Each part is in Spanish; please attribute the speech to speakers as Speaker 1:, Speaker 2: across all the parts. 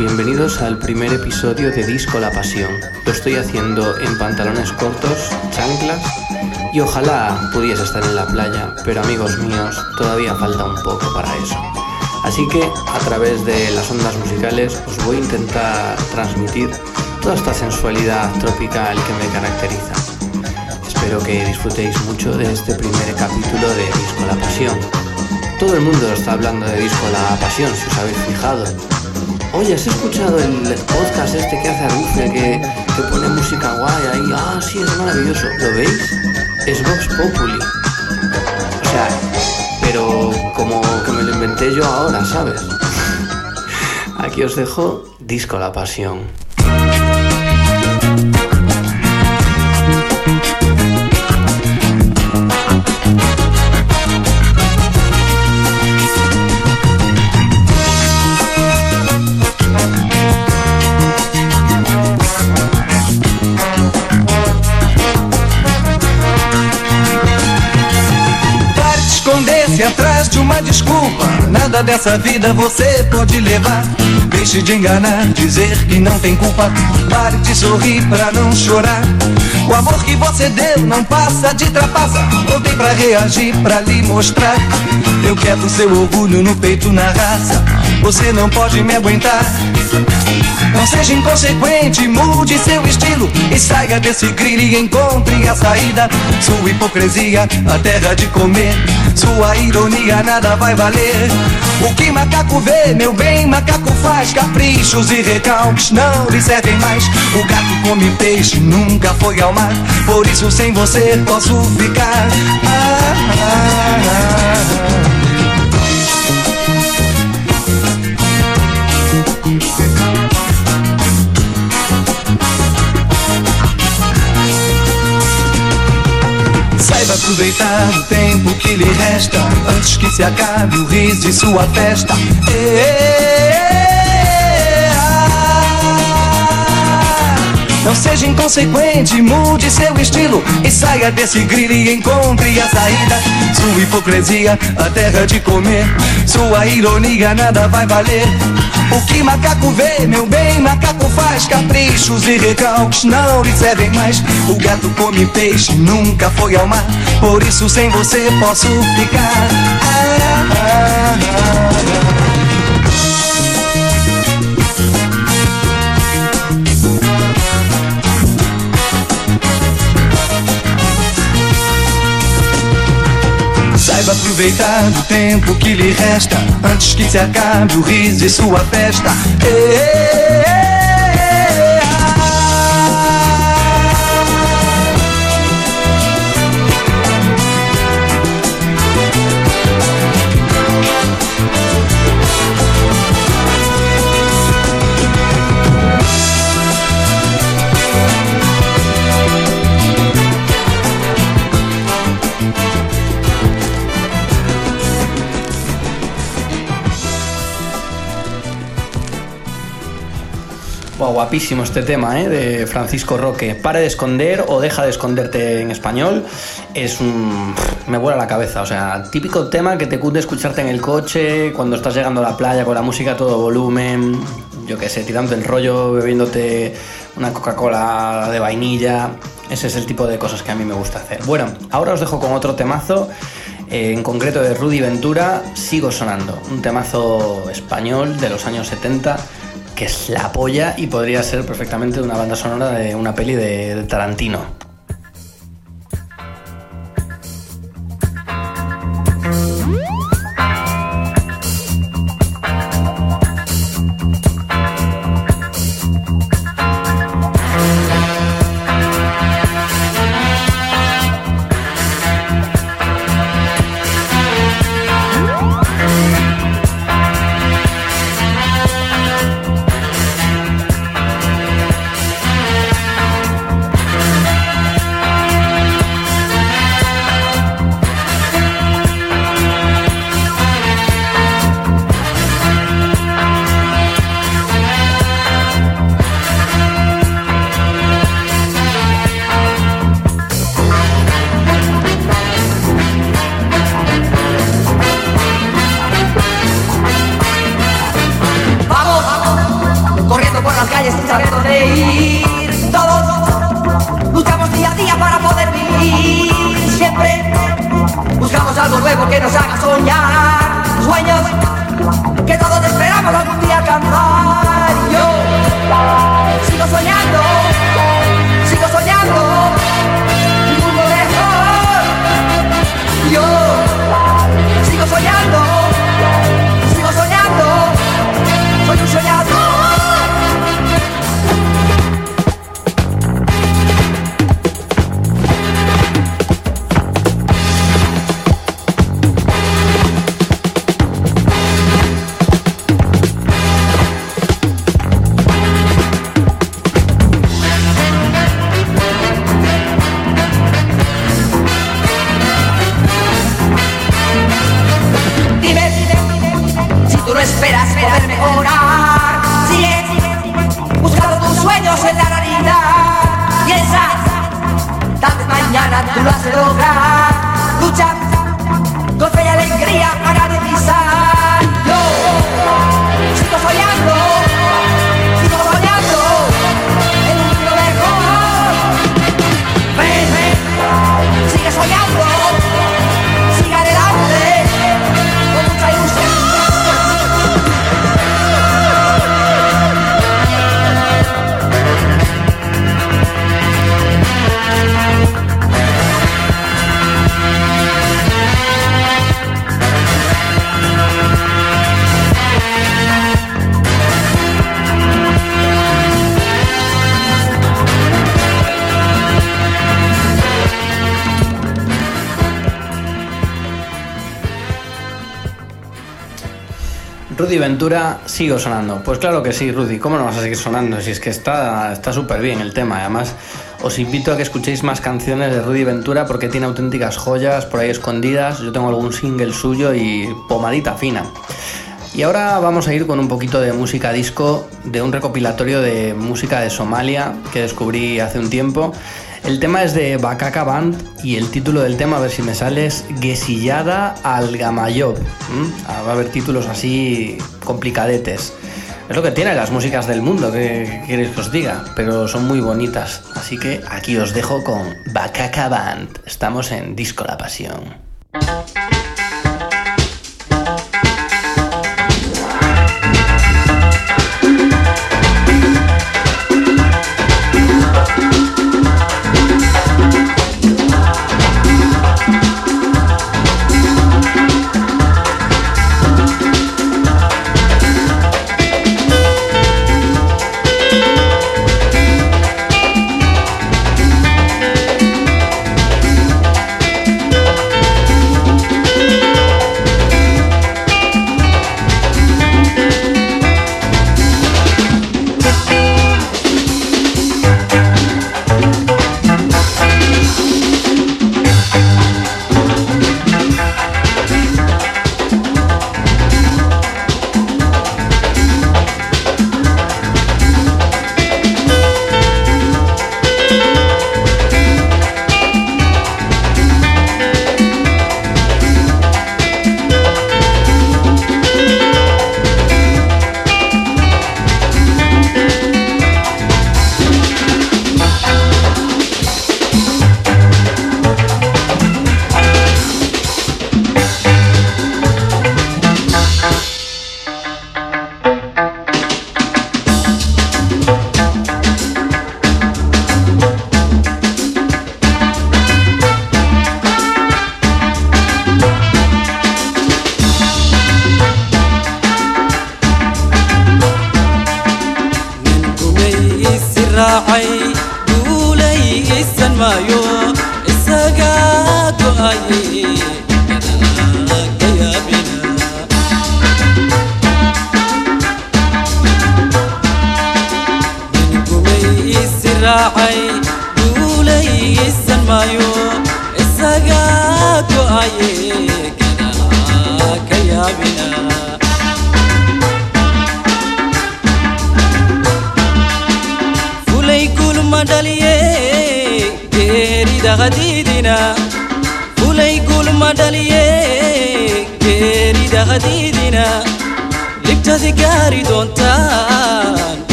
Speaker 1: Bienvenidos al primer episodio de Disco La Pasión. Lo estoy haciendo en pantalones cortos, chanclas y ojalá pudiese estar en la playa, pero amigos míos, todavía falta un poco para eso. Así que a través de las ondas musicales os voy a intentar transmitir toda esta sensualidad tropical que me caracteriza. Espero que disfrutéis mucho de este primer capítulo de Disco La Pasión. Todo el mundo está hablando de Disco La Pasión, si os habéis fijado. Oye, ¿has escuchado el podcast este que hace Arufe, que, que pone música guay ahí? Ah, sí, es maravilloso. ¿Lo veis? Es Vox Populi. O sea, pero como que me lo inventé yo ahora, ¿sabes? Aquí os dejo Disco La Pasión.
Speaker 2: Atrás de uma desculpa. Nada dessa vida você pode levar. Deixe de enganar, dizer que não tem culpa. Pare de sorrir pra não chorar. O amor que você deu não passa de trapaça. Voltei pra reagir, pra lhe mostrar. Eu quero seu orgulho no peito, na raça. Você não pode me aguentar. Não seja inconsequente, mude seu estilo e saia desse grilo e encontre a saída. Sua hipocrisia, a terra de comer. Sua ironia, nada vai valer. O que macaco vê, meu bem, macaco faz. Caprichos e recalques não lhe servem mais. O gato come peixe, nunca foi ao mar. Por isso, sem você, posso ficar. Ah, ah, ah, aproveitar o tempo que lhe resta Antes que se acabe o riso de sua festa. Ê, Não seja inconsequente, mude seu estilo E saia desse grilo e encontre a saída. Sua hipocrisia, a terra de comer. Sua ironia, nada vai valer. O que macaco vê, meu bem, macaco faz Caprichos e recalques não lhe servem mais. O gato come peixe, nunca foi ao mar. Por isso sem você posso ficar. Ah, ah, ah, aproveitar o tempo que lhe resta Antes que se acabe o riso e sua festa. Ê,
Speaker 1: Wow, guapísimo este tema ¿eh? de Francisco Roque. Pare de esconder o deja de esconderte en español. Es un. Me vuela la cabeza. O sea, típico tema que te cunde escucharte en el coche, cuando estás llegando a la playa con la música a todo volumen. Yo qué sé, tirando el rollo, bebiéndote una Coca-Cola de vainilla. Ese es el tipo de cosas que a mí me gusta hacer. Bueno, ahora os dejo con otro temazo, eh, en concreto de Rudy Ventura, Sigo Sonando, un temazo español de los años 70 que es la polla y podría ser perfectamente una banda sonora de una peli de Tarantino. Rudy Ventura, sigo sonando. Pues claro que sí, Rudy, ¿cómo no vas a seguir sonando? Si es que está súper bien el tema. Además, os invito a que escuchéis más canciones de Rudy Ventura porque tiene auténticas joyas por ahí escondidas. Yo tengo algún single suyo y pomadita fina. Y ahora vamos a ir con un poquito de música disco de un recopilatorio de música de Somalia que descubrí hace un tiempo el tema es de Bakaka Band y el título del tema, a ver si me sale, es Gesillada al Gamayob. Ah, va a haber títulos así complicadetes. Es lo que tienen las músicas del mundo, que queréis que os diga, pero son muy bonitas. Así que aquí os dejo con Bakaka Band. Estamos en Disco La Pasión.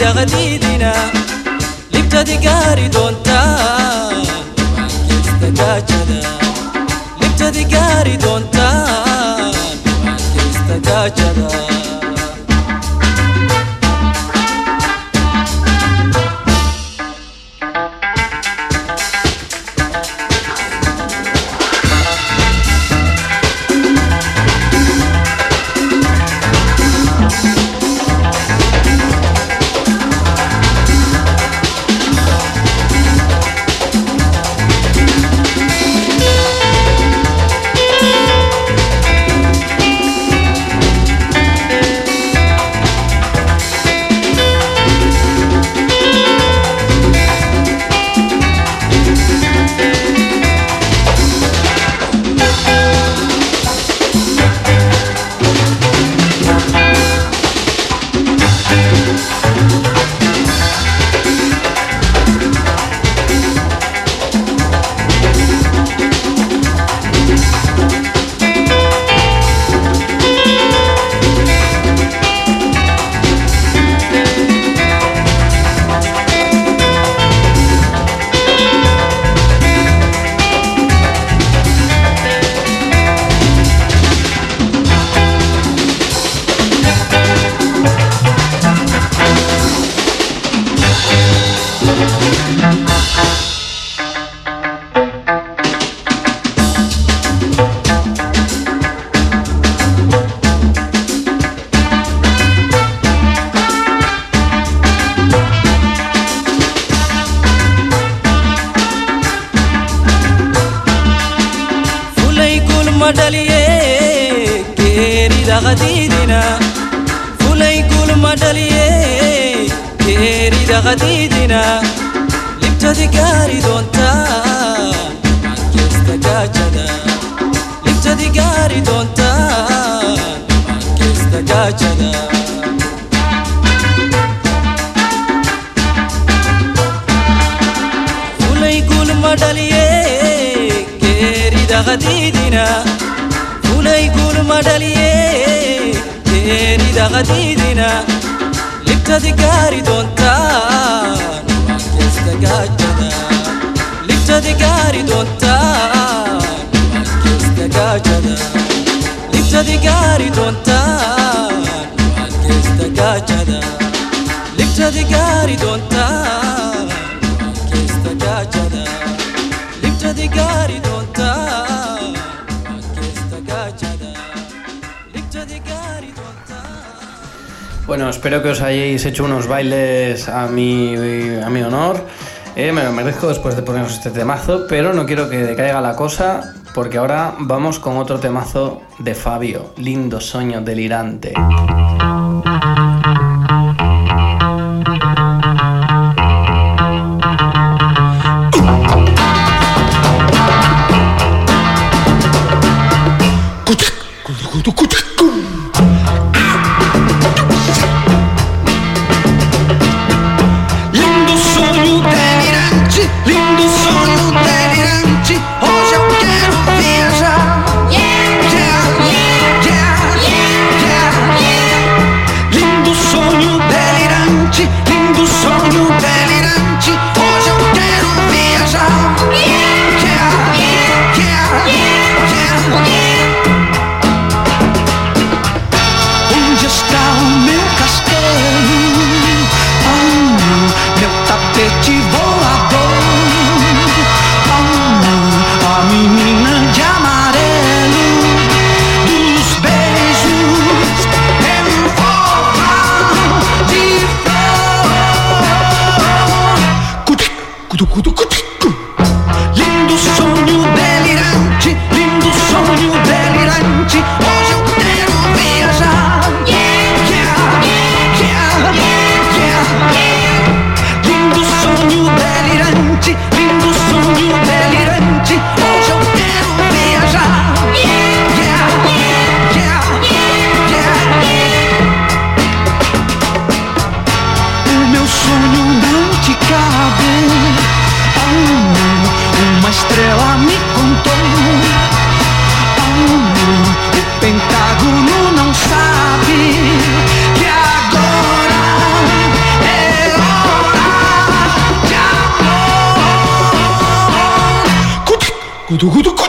Speaker 3: dagadidina libtadi gaari doontaa waan keessa gaachada libtadi gaari doontaa waan keessa gaachada.
Speaker 4: Bueno, espero que os hayáis hecho unos bailes a mi, a mi honor. Eh, me lo merezco después de poneros este temazo, pero no quiero que decaiga la cosa porque ahora vamos con otro temazo de Fabio, Lindo Sueño Delirante.
Speaker 2: こどこ
Speaker 1: どこ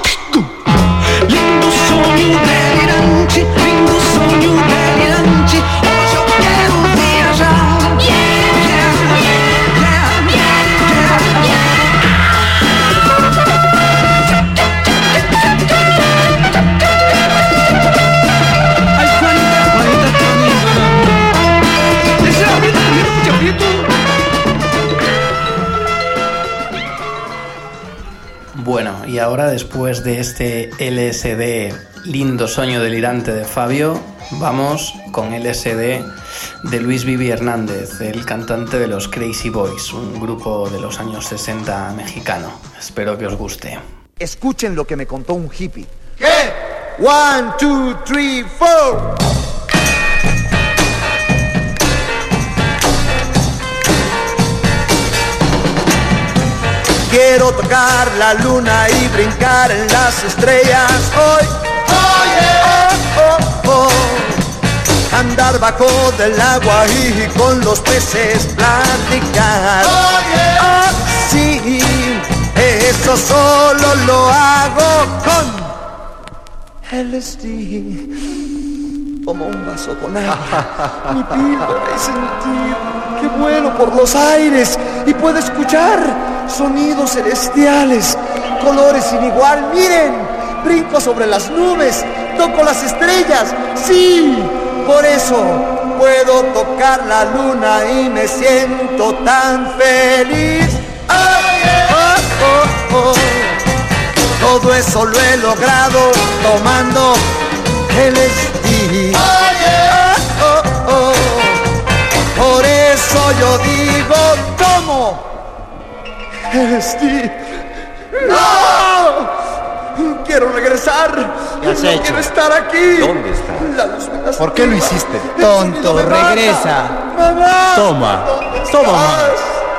Speaker 1: ahora después de este LSD lindo sueño delirante de Fabio, vamos con LSD de Luis Vivi Hernández, el cantante de los Crazy Boys, un grupo de los años 60 mexicano. Espero que os guste.
Speaker 5: Escuchen lo que me contó un hippie. ¿Qué? One, two, three, four. Quiero tocar la luna y brincar en las estrellas hoy. Oye, oh, oh, oh. Andar bajo del agua y con los peces platicar. Oh, sí, eso solo lo hago con LSD. Como un vaso con agua. Mi píldora y sentir que vuelo por los aires y puedo escuchar sonidos celestiales, colores sin igual. Miren, brinco sobre las nubes, toco las estrellas. Sí, por eso puedo tocar la luna y me siento tan feliz. Oh, oh, oh. Todo eso lo he logrado tomando LSD. Oh, oh. Por eso yo digo, tomo LSD. ¡No! Quiero regresar.
Speaker 6: ¿Qué has
Speaker 5: no
Speaker 6: hecho?
Speaker 5: quiero estar aquí.
Speaker 6: ¿Dónde estás? ¿Por qué lo hiciste? Tonto, regresa.
Speaker 5: Mamá.
Speaker 6: Toma.
Speaker 5: ¿dónde
Speaker 6: Toma, mamá.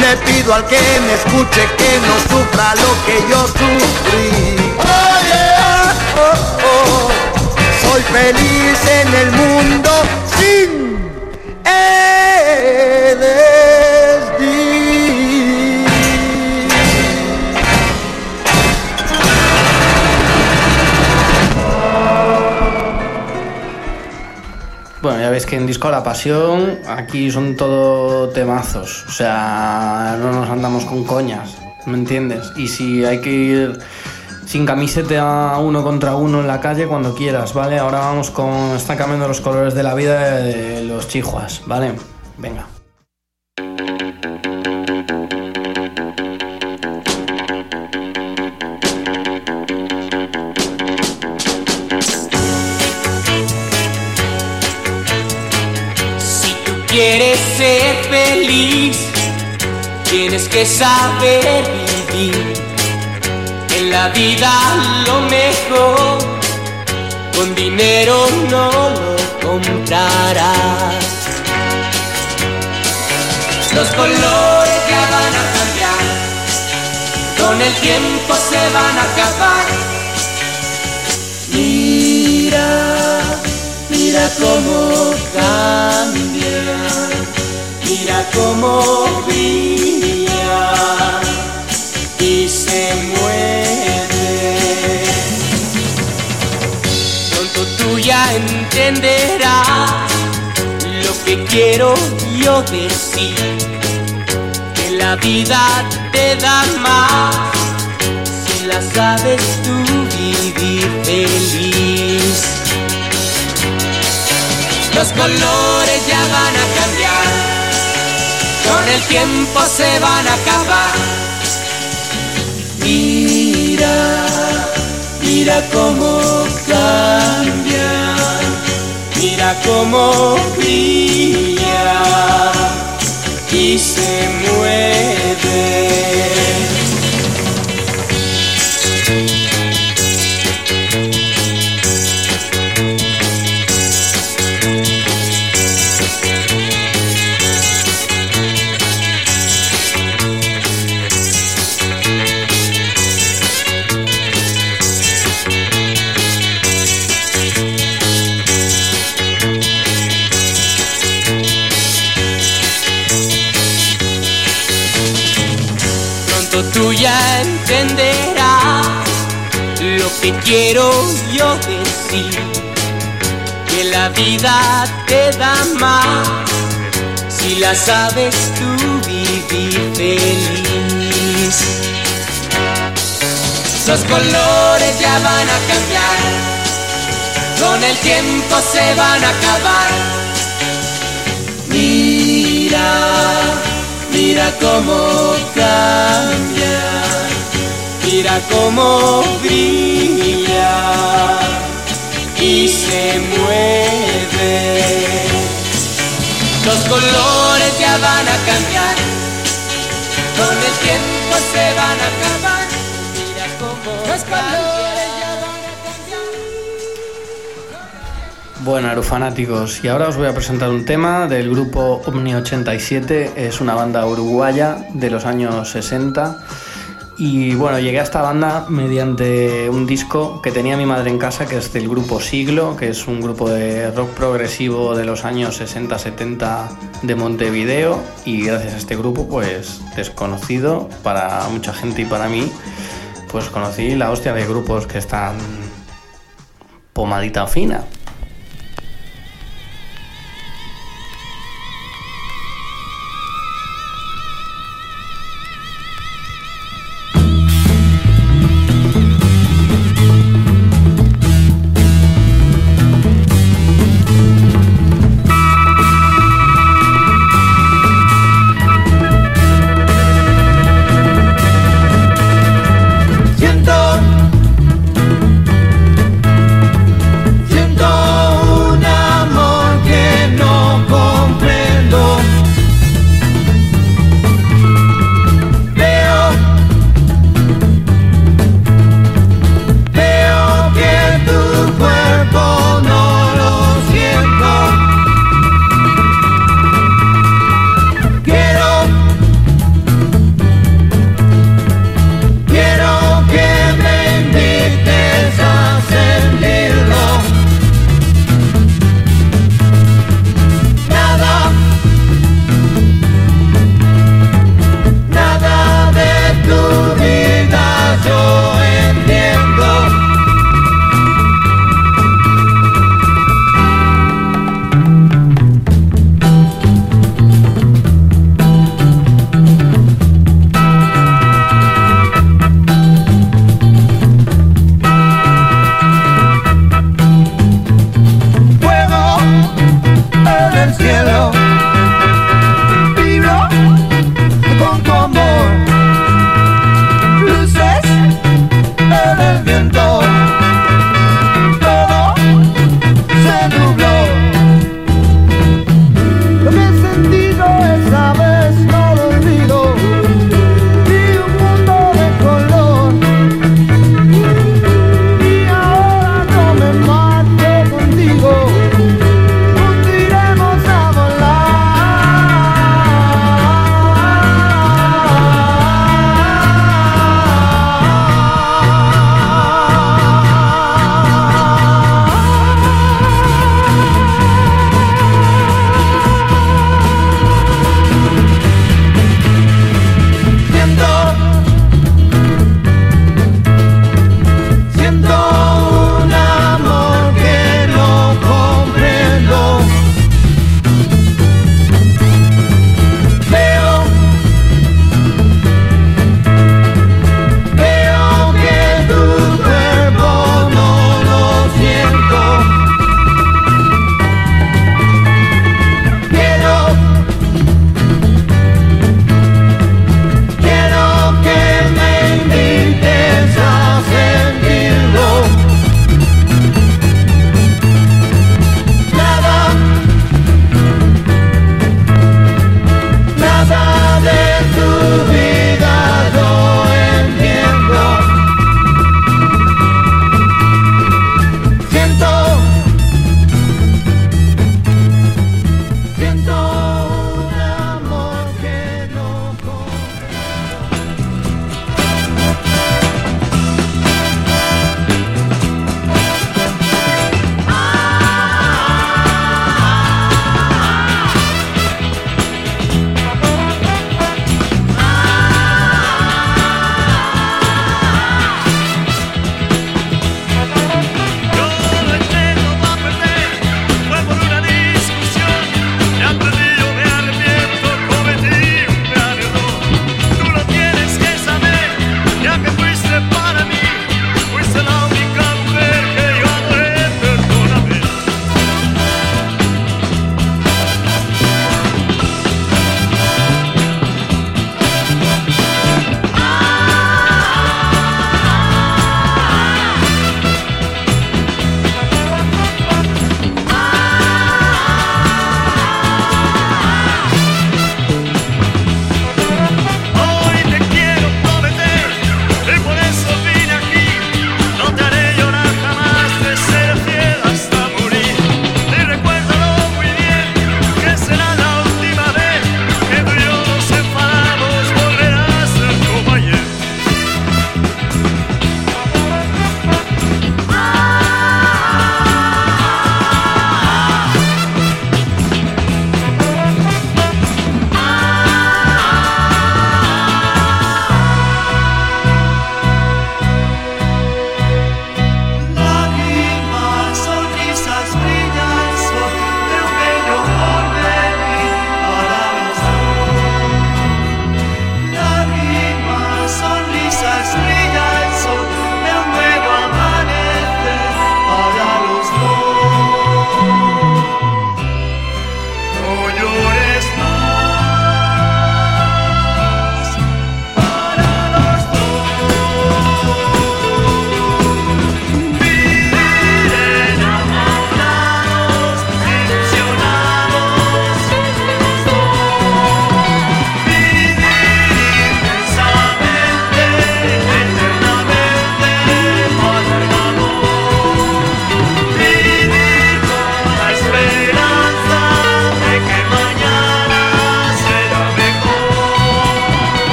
Speaker 5: Le pido al que me escuche que no sufra lo que yo sufrí. Oh, oh. Soy feliz en el mundo sin LSD.
Speaker 1: Veis que en Disco La Pasión aquí son todo temazos, o sea, no nos andamos con coñas, ¿me entiendes? Y si hay que ir sin camiseta uno contra uno en la calle cuando quieras, ¿vale? Ahora vamos con Están cambiando los colores de la vida de los chihuas, ¿vale? Venga.
Speaker 7: Tienes que saber vivir. En la vida lo mejor, con dinero no lo comprarás. Los colores ya van a cambiar, con el tiempo se van a acabar. Mira, mira cómo cambia, mira cómo brilla y se mueve. Pronto tú ya entenderás lo que quiero yo decir, que la vida te da más si la sabes tú vivir feliz. Los colores ya van a cambiar con el tiempo se van a acabar. Mira, mira cómo cambia mira cómo brilla y se mueve. Que quiero yo decir. Que la vida te da más si la sabes tú vivir feliz. Los colores ya van a cambiar, con el tiempo se van a acabar. Mira Mira cómo cambia, mira cómo brilla y se mueve. Los colores ya van a cambiar, con el tiempo se van a acabar. Mira cómo los colores ya van a
Speaker 1: cambiar. Bueno, aerofanáticos, y ahora os voy a presentar un tema del grupo Omni 87, es una banda uruguaya de los años 60. Y bueno, llegué a esta banda mediante un disco que tenía mi madre en casa, que es del grupo Siglo, que es un grupo de rock progresivo de los años 60-70 de Montevideo. Y gracias a este grupo, pues desconocido para mucha gente y para mí, pues conocí la hostia de grupos que están pomadita fina.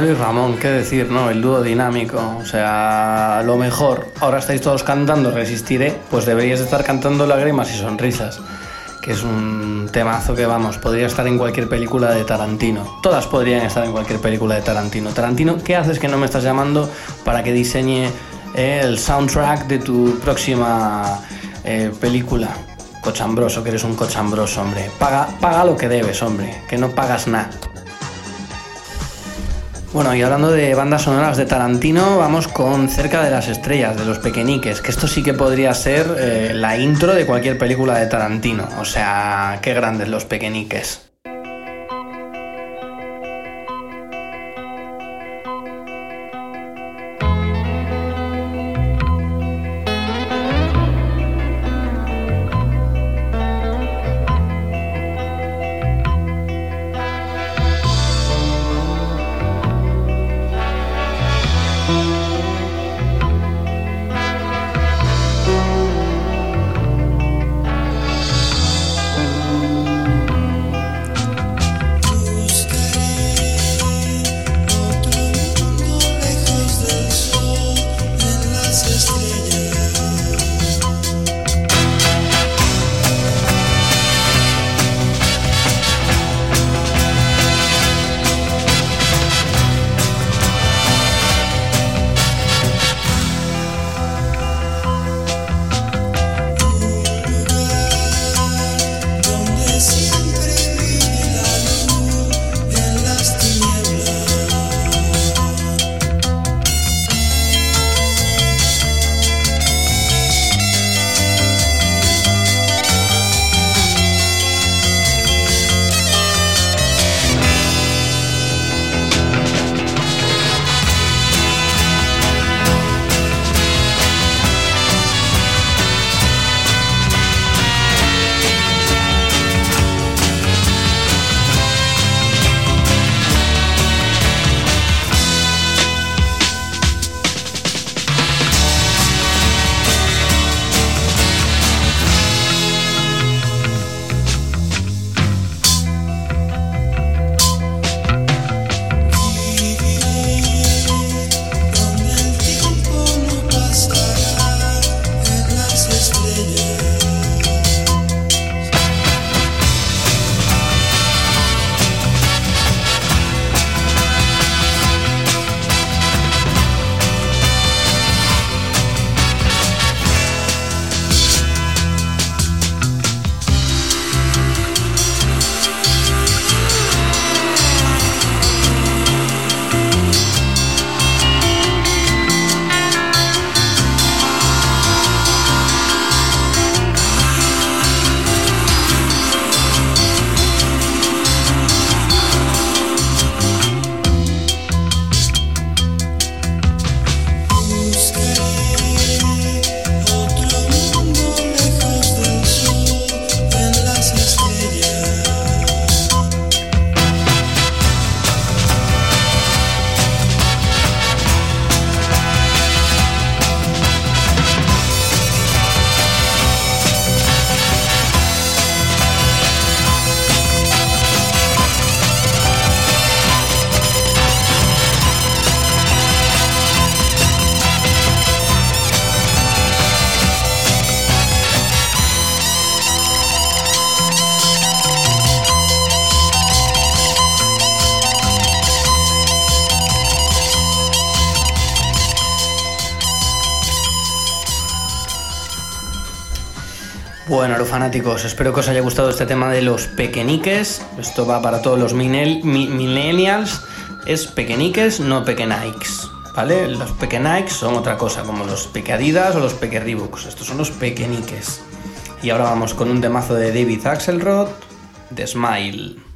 Speaker 1: Y Ramón, qué decir, ¿no? El dúo dinámico, o sea, lo mejor. Ahora estáis todos cantando Resistiré, pues deberíais estar cantando Lágrimas y Sonrisas, que es un temazo que, vamos, podría estar en cualquier película de Tarantino. Todas podrían estar en cualquier película de Tarantino. Tarantino, ¿qué haces que no me estás llamando para que diseñe eh, el soundtrack de tu próxima eh, película? Cochambroso, que eres un cochambroso, hombre. Paga, paga lo que debes, hombre, que no pagas nada. Bueno, y hablando de bandas sonoras de Tarantino, vamos con Cerca de las Estrellas, de los Pequeñiques, que esto sí que podría ser eh, la intro de cualquier película de Tarantino. O sea, qué grandes los Pequeñiques. Bueno, fanáticos, espero que os haya gustado este tema de los pequeñiques. Esto va para todos los millennials. Es pequeñiques, no pequenikes. ¿Vale? Los pequenikes son otra cosa, como los pequeadidas o los pequeribooks. Estos son los pequeñiques. Y ahora vamos con un temazo de David Axelrod, de Smile.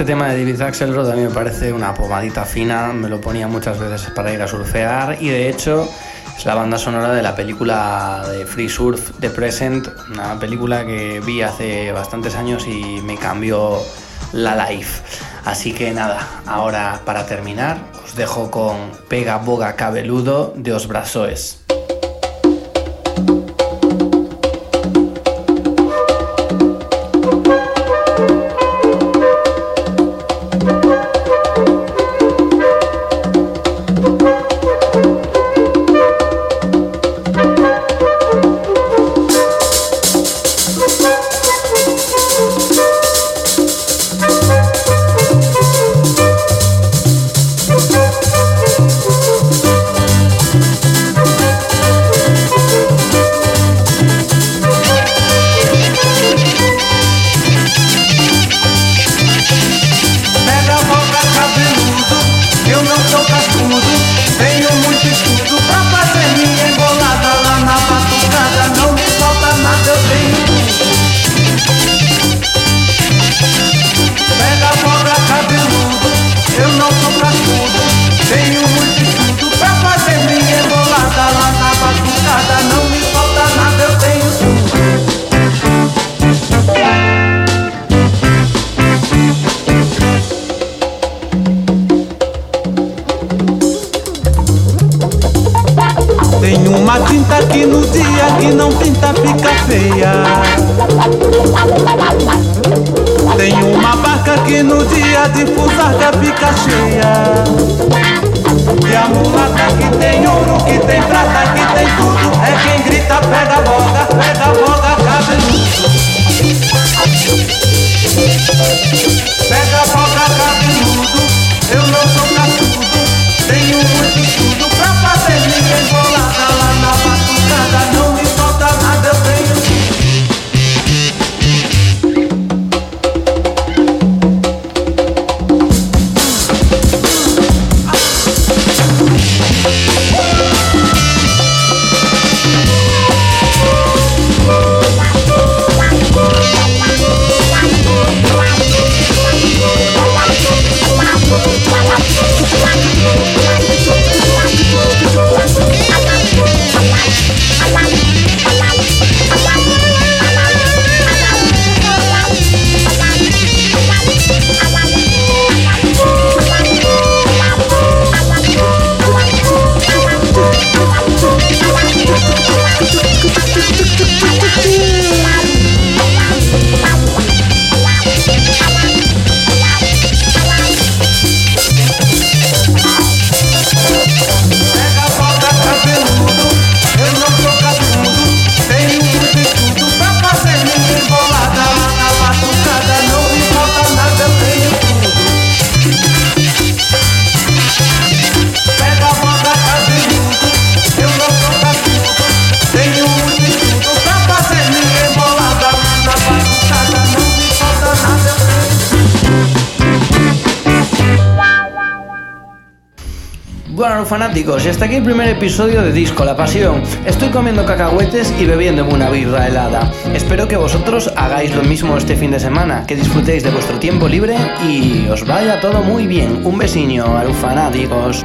Speaker 8: Este tema de David Axelrod a mí me parece una pomadita fina, me lo ponía muchas veces para ir a surfear y de hecho es la banda sonora de la película de Free Surf The Present, una película que vi hace bastantes años y me cambió la life. Así que nada, ahora para terminar os dejo con Pega Boga Cabeludo de Os Brasoes. a de fusarga fica cheia. E a mulata que tem ouro, que tem prata, que tem tudo, é quem grita, pega a bola. Y hasta aquí el primer episodio de Disco La Pasión. Estoy comiendo cacahuetes y bebiéndome una birra helada. Espero que vosotros hagáis lo mismo este fin de semana, que disfrutéis de vuestro tiempo libre y os vaya todo muy bien. Un besiño a los fanáticos.